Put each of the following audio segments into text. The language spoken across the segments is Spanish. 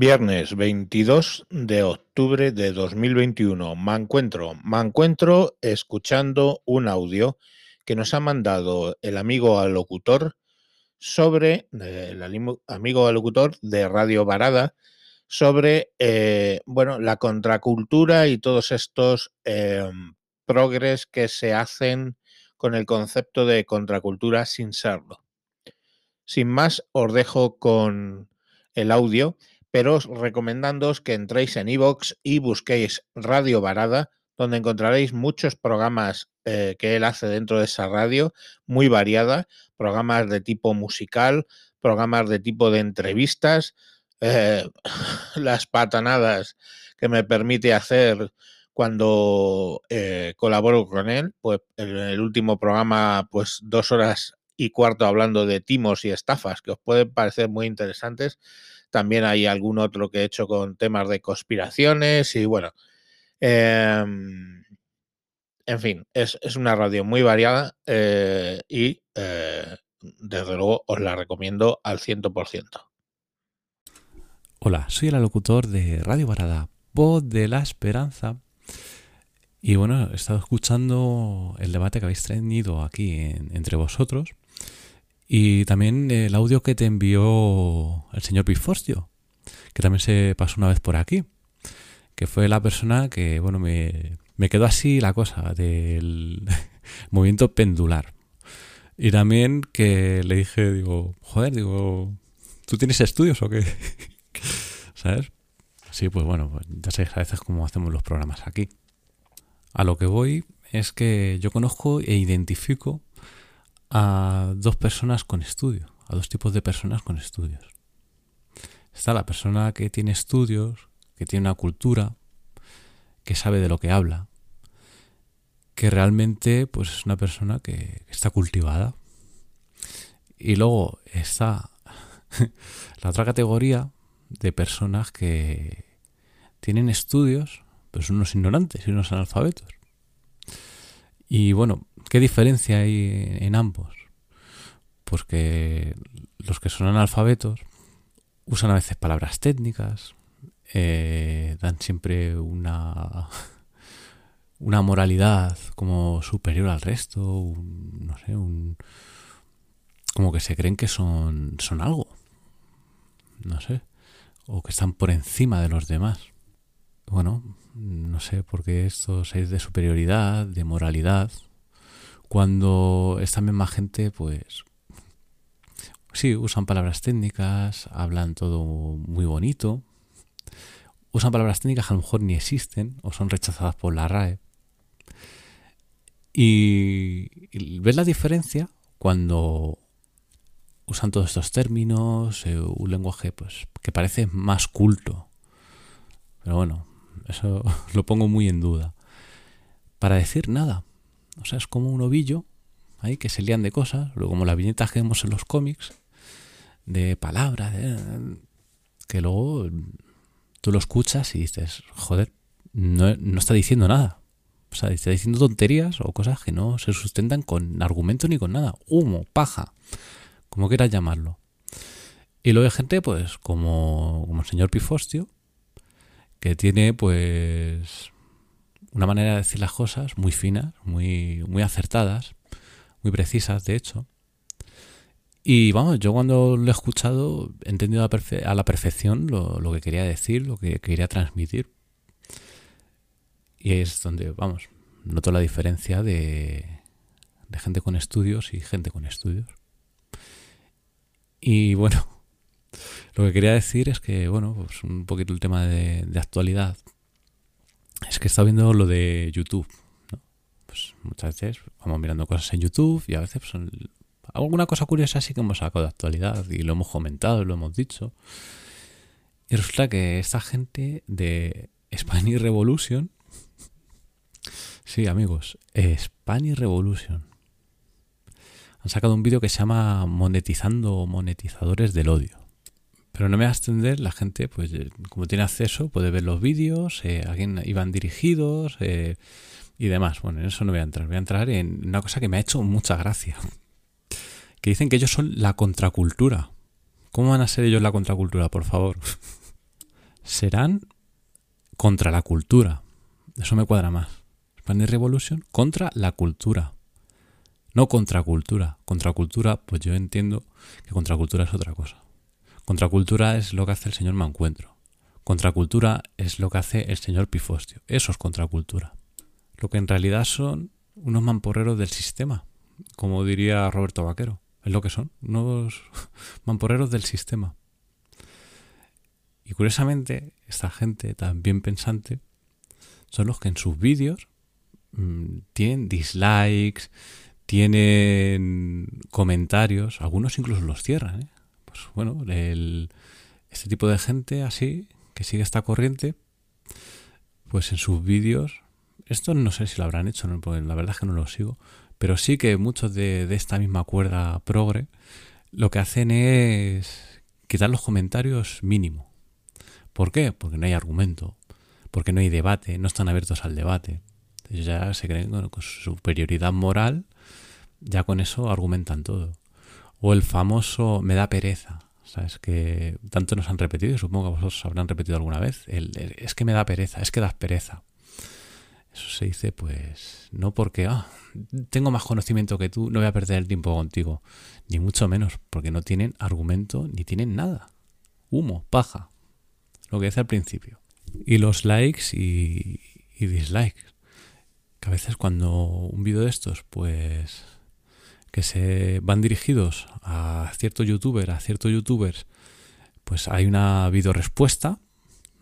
Viernes 22 de octubre de 2021. Me encuentro, me encuentro escuchando un audio que nos ha mandado el amigo alocutor sobre, eh, el amigo alocutor de Radio Varada, sobre, eh, bueno, la contracultura y todos estos em, progres que se hacen con el concepto de contracultura sin serlo. Sin más, os dejo con el audio pero os recomendándoos que entréis en iVoox y busquéis Radio Varada, donde encontraréis muchos programas eh, que él hace dentro de esa radio, muy variada, programas de tipo musical, programas de tipo de entrevistas, eh, las patanadas que me permite hacer cuando eh, colaboro con él, pues en el último programa, pues dos horas y cuarto hablando de timos y estafas, que os pueden parecer muy interesantes también hay algún otro que he hecho con temas de conspiraciones y bueno. Em, en fin, es, una radio muy variada eh, y eh, desde luego os la recomiendo al 100%. Hola, soy el locutor de Radio Varada, voz de la esperanza. Y bueno, he estado escuchando el debate que habéis tenido aquí entre vosotros y también el audio que te envió el señor Pifostio, que también se pasó una vez por aquí, que fue la persona que, bueno, me, me quedó así la cosa del movimiento pendular. Y también que le dije, digo, joder, digo, ¿tú tienes estudios o qué? ¿Sabes? Sí, pues bueno, pues ya sabéis a veces cómo hacemos los programas aquí. A lo que voy es que yo conozco e identifico a dos personas con estudio, a dos tipos de personas con estudios. Está la persona que tiene estudios, que tiene una cultura, que sabe de lo que habla, que realmente pues es una persona que, está cultivada. Y luego está la otra categoría de personas que tienen estudios, pero son unos ignorantes y unos analfabetos. Y bueno, ¿qué diferencia hay en ambos? Pues que los que son analfabetos usan a veces palabras técnicas, eh, dan siempre una, una moralidad como superior al resto, no sé, un, como que se creen que son, son algo, no sé, o que están por encima de los demás. Bueno, no sé, porque esto es de superioridad, de moralidad, cuando esta misma gente, pues, sí, usan palabras técnicas, hablan todo muy bonito, usan palabras técnicas que a lo mejor ni existen o son rechazadas por la RAE. Y, ves la diferencia cuando usan todos estos términos, eh, un lenguaje pues que parece más culto. Pero bueno, eso lo pongo muy en duda. Para decir nada. O sea, es como un ovillo ahí que se lían de cosas, luego como las viñetas que vemos en los cómics, de palabras, que luego tú lo escuchas y dices, joder, no, no está diciendo nada. O sea, está diciendo tonterías o cosas que no se sustentan con argumento ni con nada. Humo, paja, como quieras llamarlo. Y luego hay gente, pues, como, como el señor Pifostio, que tiene pues una manera de decir las cosas muy finas, muy, muy acertadas, muy precisas, de hecho. Y vamos, yo cuando lo he escuchado he entendido a, la perfección lo, que quería decir, lo que quería transmitir. Y es donde, vamos, noto la diferencia de gente con estudios y gente con estudios. Y bueno, lo que quería decir es que, bueno, pues un poquito el tema de, actualidad. Es que estado viendo lo de YouTube. Pues muchas veces vamos mirando cosas en YouTube y a veces pues, alguna cosa curiosa sí que hemos sacado de actualidad y lo hemos comentado, lo hemos dicho. Y resulta que esta gente de Spanish Revolution, sí amigos, Spanish Revolution, han sacado un vídeo que se llama Monetizando monetizadores del odio. Pero no me va a extender, la gente, pues eh, como tiene acceso, puede ver los vídeos, eh, a quién iban dirigidos eh, y demás. Bueno, en eso no voy a entrar. Voy a entrar en una cosa que me ha hecho mucha gracia. Que dicen que ellos son la contracultura. ¿Cómo van a ser ellos la contracultura, por favor? serán contra la cultura. Eso me cuadra más. Spanish Revolution contra la cultura. No contracultura. Contracultura, pues yo entiendo que contracultura es otra cosa. Contracultura es lo que hace el señor Mancuentro. Contracultura es lo que hace el señor Pifostio. Eso es contracultura. Lo que en realidad son unos mamporreros del sistema, como diría Roberto Vaquero. Es lo que son, unos mamporreros del sistema. Y curiosamente, esta gente tan bien pensante son los que en sus vídeos mm, tienen dislikes, tienen comentarios, algunos incluso los cierran. ¿eh? Pues bueno, este tipo de gente así, que sigue esta corriente, pues en sus vídeos, esto no sé si lo habrán hecho, porque la verdad es que no lo sigo, pero sí que muchos de, de esta misma cuerda progre lo que hacen es quitar los comentarios mínimo. ¿Por qué? Porque no hay argumento, porque no hay debate, no están abiertos al debate. Entonces ya se creen con su superioridad moral, ya con eso argumentan todo. O el famoso me da pereza. ¿Sabes? Que tanto nos han repetido, y supongo que vosotros habrán repetido alguna vez. es que me da pereza, es que das pereza. Eso se dice, pues, no porque ah, tengo más conocimiento que tú, no voy a perder el tiempo contigo. Ni mucho menos, porque no tienen argumento ni tienen nada. Humo, paja. Lo que decía al principio. Y los likes y, y dislikes. Que a veces cuando un vídeo de estos, pues que se van dirigidos a cierto youtuber, a ciertos youtubers, pues hay una videorespuesta,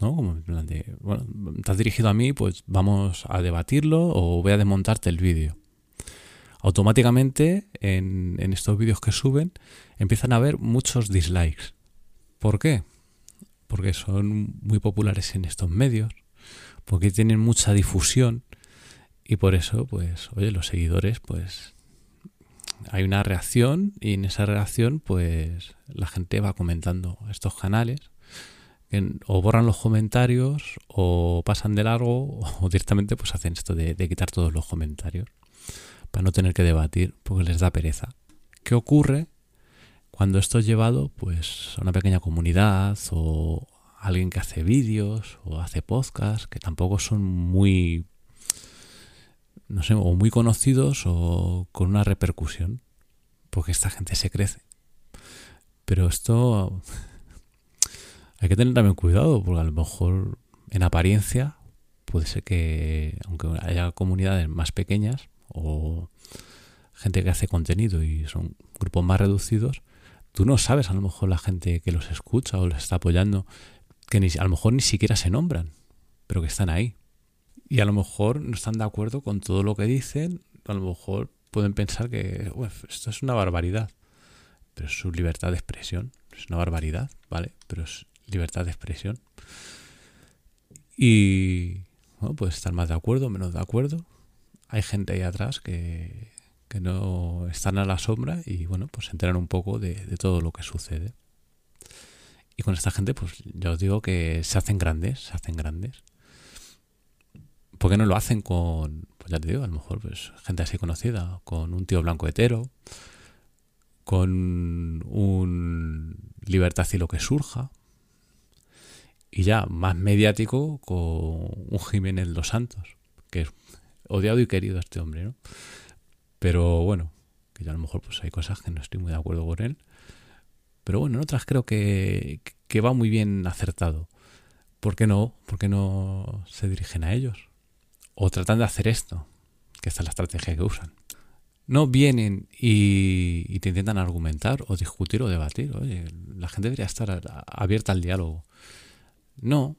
¿no? Como en plan de, bueno, estás dirigido a mí, pues vamos a debatirlo o voy a desmontarte el vídeo. Automáticamente en, en estos vídeos que suben empiezan a haber muchos dislikes. ¿Por qué? Porque son muy populares en estos medios, porque tienen mucha difusión y por eso, pues, oye, los seguidores, pues hay una reacción y en esa reacción pues la gente va comentando estos canales o borran los comentarios o pasan de largo o directamente pues hacen esto de, quitar todos los comentarios para no tener que debatir porque les da pereza. ¿Qué ocurre cuando esto es llevado pues a una pequeña comunidad o alguien que hace vídeos o hace podcasts que tampoco son muy no sé, o muy conocidos o con una repercusión, porque esta gente se crece. Pero esto hay que tener también cuidado, porque a lo mejor en apariencia puede ser que, aunque haya comunidades más pequeñas o gente que hace contenido y son grupos más reducidos, tú no sabes a lo mejor la gente que los escucha o los está apoyando, que ni, a lo mejor ni siquiera se nombran, pero que están ahí y a lo mejor no están de acuerdo con todo lo que dicen, a lo mejor pueden pensar que esto es una barbaridad, pero es su libertad de expresión, es una barbaridad, ¿vale? Pero es libertad de expresión. Y bueno, puedes estar más de acuerdo, menos de acuerdo. Hay gente ahí atrás que, que no están a la sombra y bueno, pues se enteran un poco de, de todo lo que sucede. Y con esta gente, pues ya os digo que se hacen grandes, se hacen grandes. ¿Por qué no lo hacen con, pues ya te digo, a lo mejor pues gente así conocida, con un tío blanco hetero, con un libertad y lo que surja, y ya más mediático con un Jiménez Los Santos, que es odiado y querido este hombre, ¿no? Pero bueno, que ya a lo mejor pues hay cosas que no estoy muy de acuerdo con él. Pero bueno, en otras creo que, que va muy bien acertado. ¿Por qué no? ¿Por qué no se dirigen a ellos? O tratan de hacer esto, que esta es la estrategia que usan. No vienen y, te intentan argumentar o discutir o debatir. Oye, la gente debería estar abierta al diálogo. No.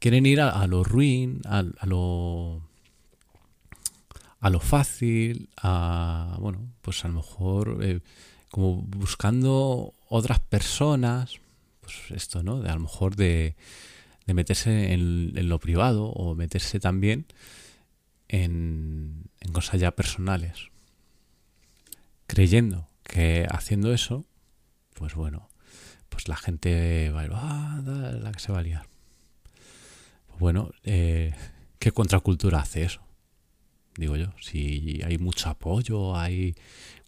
Quieren ir a, lo ruin, a, lo a lo fácil, a bueno, pues a lo mejor eh, como buscando otras personas, pues esto, ¿no? De a lo mejor de de meterse en, lo privado o meterse también en, cosas ya personales. Creyendo que haciendo eso, pues bueno, pues la gente va a ir, ah, la que se va a liar. Pues bueno, eh, ¿qué contracultura hace eso? Digo yo, si hay mucho apoyo, hay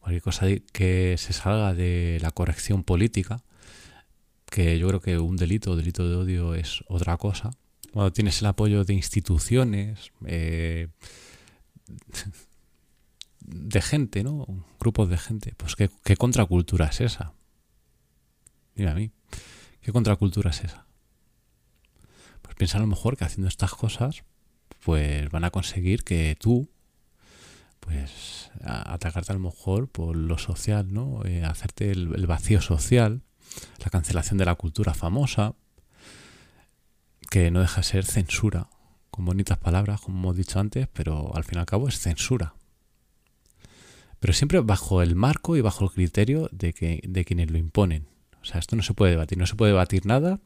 cualquier cosa que se salga de la corrección política, que yo creo que un delito, delito de odio es otra cosa. Cuando tienes el apoyo de instituciones, eh, de gente, ¿no? Grupos de gente. Pues ¿qué, qué contracultura es esa? Mira a mí. ¿Qué contracultura es esa? Pues piensa a lo mejor que haciendo estas cosas, pues van a conseguir que tú, pues, atacarte a lo mejor por lo social, ¿no? Eh, hacerte el, el vacío social, la cancelación de la cultura famosa, que no deja de ser censura, con bonitas palabras, como hemos dicho antes, pero al fin y al cabo es censura. Pero siempre bajo el marco y bajo el criterio de, que, de quienes lo imponen. O sea, esto no se puede debatir, no se puede debatir nada,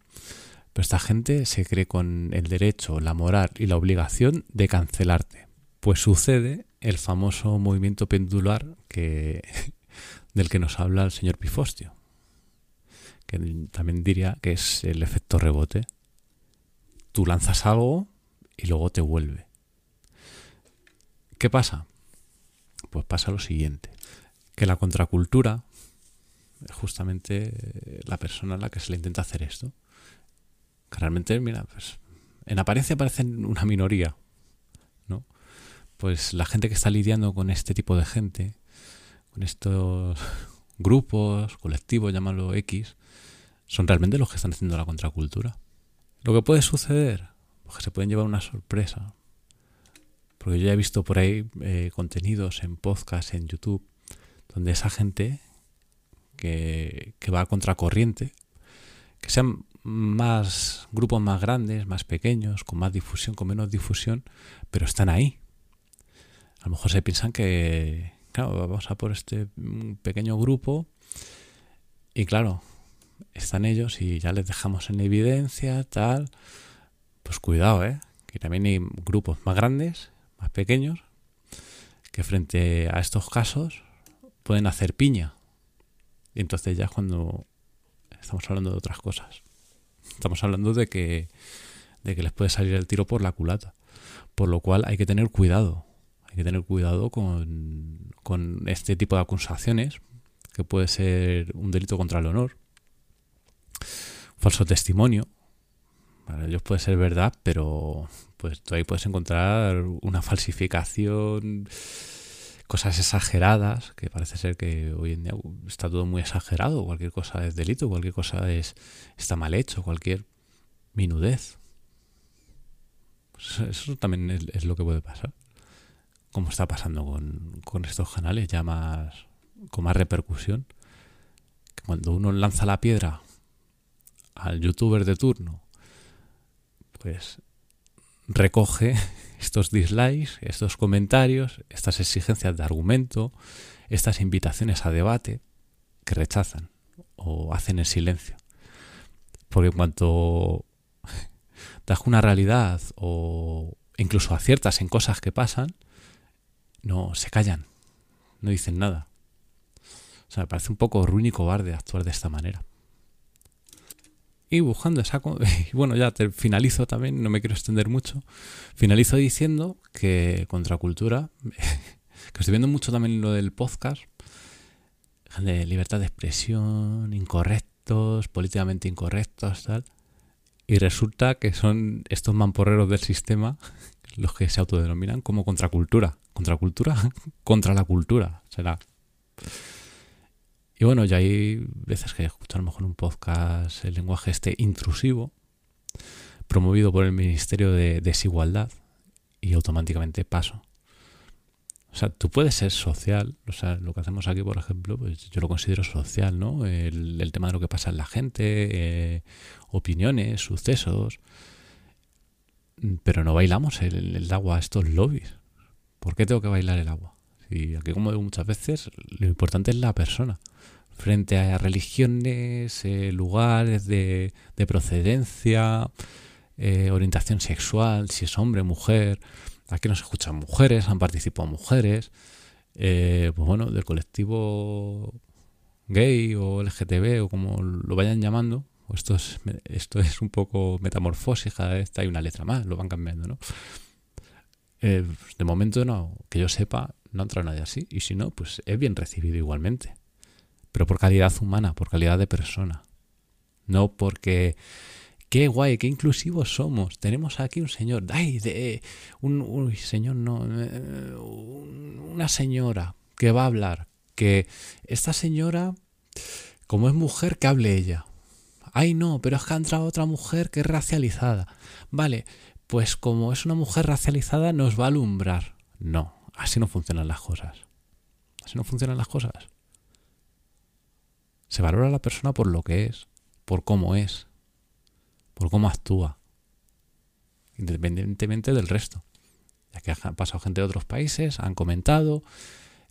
pero esta gente se cree con el derecho, la moral y la obligación de cancelarte. Pues sucede el famoso movimiento pendular que, del que nos habla el señor Pifostio, también diría que es el efecto rebote. Tú lanzas algo y luego te vuelve. ¿Qué pasa? Pues pasa lo siguiente, que la contracultura justamente la persona a la que se le intenta hacer esto. Que realmente, mira, pues en apariencia parecen una minoría, ¿no? Pues la gente que está lidiando con este tipo de gente, con estos grupos, colectivos, llámalo X, son realmente los que están haciendo la contracultura. Lo que puede suceder, pues que se pueden llevar una sorpresa. Porque yo ya he visto por ahí eh, contenidos en podcast, en YouTube, donde esa gente que, va a contracorriente, que sean más grupos más grandes, más pequeños, con más difusión, con menos difusión, pero están ahí. A lo mejor se piensan que, claro, vamos a por este pequeño grupo y claro, están ellos y ya les dejamos en evidencia, tal. Pues cuidado, ¿eh? Que también hay grupos más grandes, más pequeños, que frente a estos casos pueden hacer piña. Y entonces ya es cuando estamos hablando de otras cosas. Estamos hablando de que, de que les puede salir el tiro por la culata. Por lo cual hay que tener cuidado. Hay que tener cuidado con, con este tipo de acusaciones, que puede ser un delito contra el honor, falso testimonio. Para ellos puede ser verdad, pero pues tú ahí puedes encontrar una falsificación cosas exageradas, que parece ser que hoy en día está todo muy exagerado, cualquier cosa es delito, cualquier cosa es está mal hecho, cualquier minudez. Pues eso también es, lo que puede pasar. Como está pasando con, con estos canales ya más con más repercusión. Que cuando uno lanza la piedra al youtuber de turno, pues recoge estos dislikes, estos comentarios, estas exigencias de argumento, estas invitaciones a debate que rechazan o hacen en silencio. Porque en cuanto das una realidad o incluso aciertas en cosas que pasan, no se callan, no dicen nada. O sea, me parece un poco ruin y cobarde actuar de esta manera. Y buscando esa... bueno, ya te finalizo también, no me quiero extender mucho. Finalizo diciendo que Contracultura, que estoy viendo mucho también lo del podcast, de libertad de expresión, incorrectos, políticamente incorrectos, tal. Y resulta que son estos mamporreros del sistema los que se autodenominan como contracultura. Contracultura contra la cultura. Será. Y bueno, ya hay veces que escucho a lo mejor un podcast el lenguaje este intrusivo, promovido por el Ministerio de Desigualdad, y automáticamente paso. O sea, tú puedes ser social, o sea, lo que hacemos aquí, por ejemplo, pues yo lo considero social, ¿no? El, tema de lo que pasa en la gente, eh, opiniones, sucesos, pero no bailamos el, el agua a estos lobbies. ¿Por qué tengo que bailar el agua? Y aquí, como digo muchas veces, lo importante es la persona frente a religiones, eh, lugares de, procedencia, eh, orientación sexual, si es hombre, mujer. Aquí nos escuchan mujeres, han participado mujeres. Eh, pues bueno, del colectivo gay o LGTB o como lo vayan llamando. Esto es, esto es un poco metamorfosis, cada vez hay una letra más, lo van cambiando, ¿no? De momento no, que yo sepa, no entra nadie así. Y si no, pues es bien recibido igualmente pero por calidad humana, por calidad de persona. no porque qué guay, qué inclusivos somos. Tenemos aquí un señor, ay, de un, un señor no, eh, una señora que va a hablar, que esta señora como es mujer que hable ella. Ay, no, pero es que ha entrado otra mujer que es racializada. Vale, pues como es una mujer racializada nos va a alumbrar. No, así no funcionan las cosas. Así no funcionan las cosas. Se valora a la persona por lo que es, por cómo es, por cómo actúa, independientemente del resto. Ya que ha pasado gente de otros países, han comentado,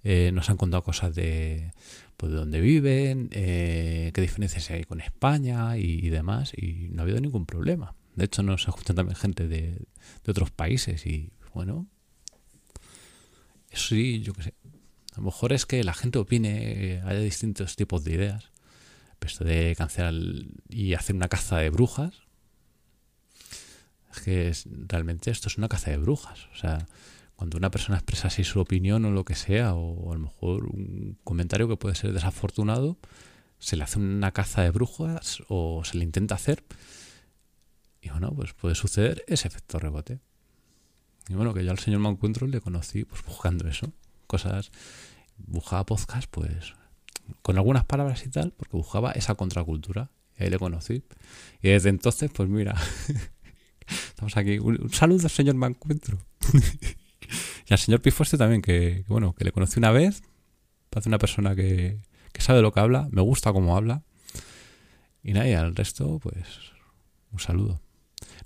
eh, nos han contado cosas de, pues, de dónde viven, eh, qué diferencias hay con España y, demás, y no ha habido ningún problema. De hecho, nos ajustan también gente de, de otros países y, bueno, eso sí, yo qué sé. A lo mejor es que la gente opine, haya distintos tipos de ideas. esto de cancelar y hacer una caza de brujas, es que realmente esto es una caza de brujas. O sea, cuando una persona expresa así su opinión o lo que sea, o a lo mejor un comentario que puede ser desafortunado, se le hace una caza de brujas o se le intenta hacer. Y bueno, pues puede suceder ese efecto rebote. Y bueno, que yo al señor Mancuentro le conocí pues buscando eso. Cosas. Buscaba podcast, pues. Con algunas palabras y tal, porque buscaba esa contracultura. Y ahí le conocí. Y desde entonces, pues mira. estamos aquí. Un, saludo, señor Mancuentro. y al señor Pifoste también, que, bueno, que le conocí una vez. Parece una persona que, que sabe lo que habla. Me gusta cómo habla. Y nada, y al resto, pues. Un saludo.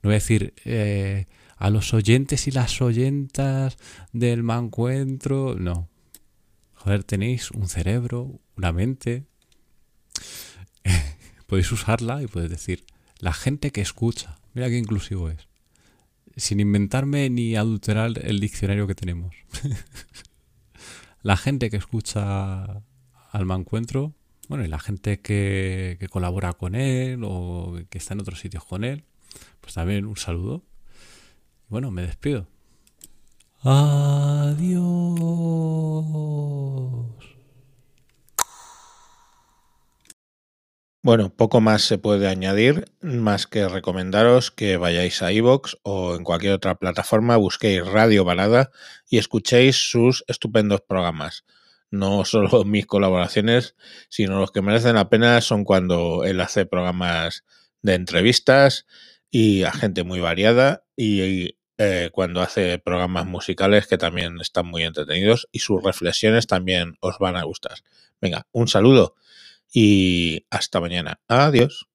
No voy a decir. Eh, a los oyentes y las oyentas del mancuentro. No. Joder, tenéis un cerebro, una mente. podéis usarla y podéis decir, la gente que escucha. Mira qué inclusivo es. Sin inventarme ni adulterar el diccionario que tenemos. la gente que escucha al mancuentro, bueno, y la gente que, que colabora con él o que está en otros sitios con él, pues también un saludo. Bueno, me despido. Adiós. Bueno, poco más se puede añadir, más que recomendaros que vayáis a iVoox o en cualquier otra plataforma, busquéis Radio Balada y escuchéis sus estupendos programas. No solo mis colaboraciones, sino los que merecen la pena son cuando él hace programas de entrevistas y a gente muy variada y eh, cuando hace programas musicales que también están muy entretenidos y sus reflexiones también os van a gustar. Venga, un saludo y hasta mañana. Adiós.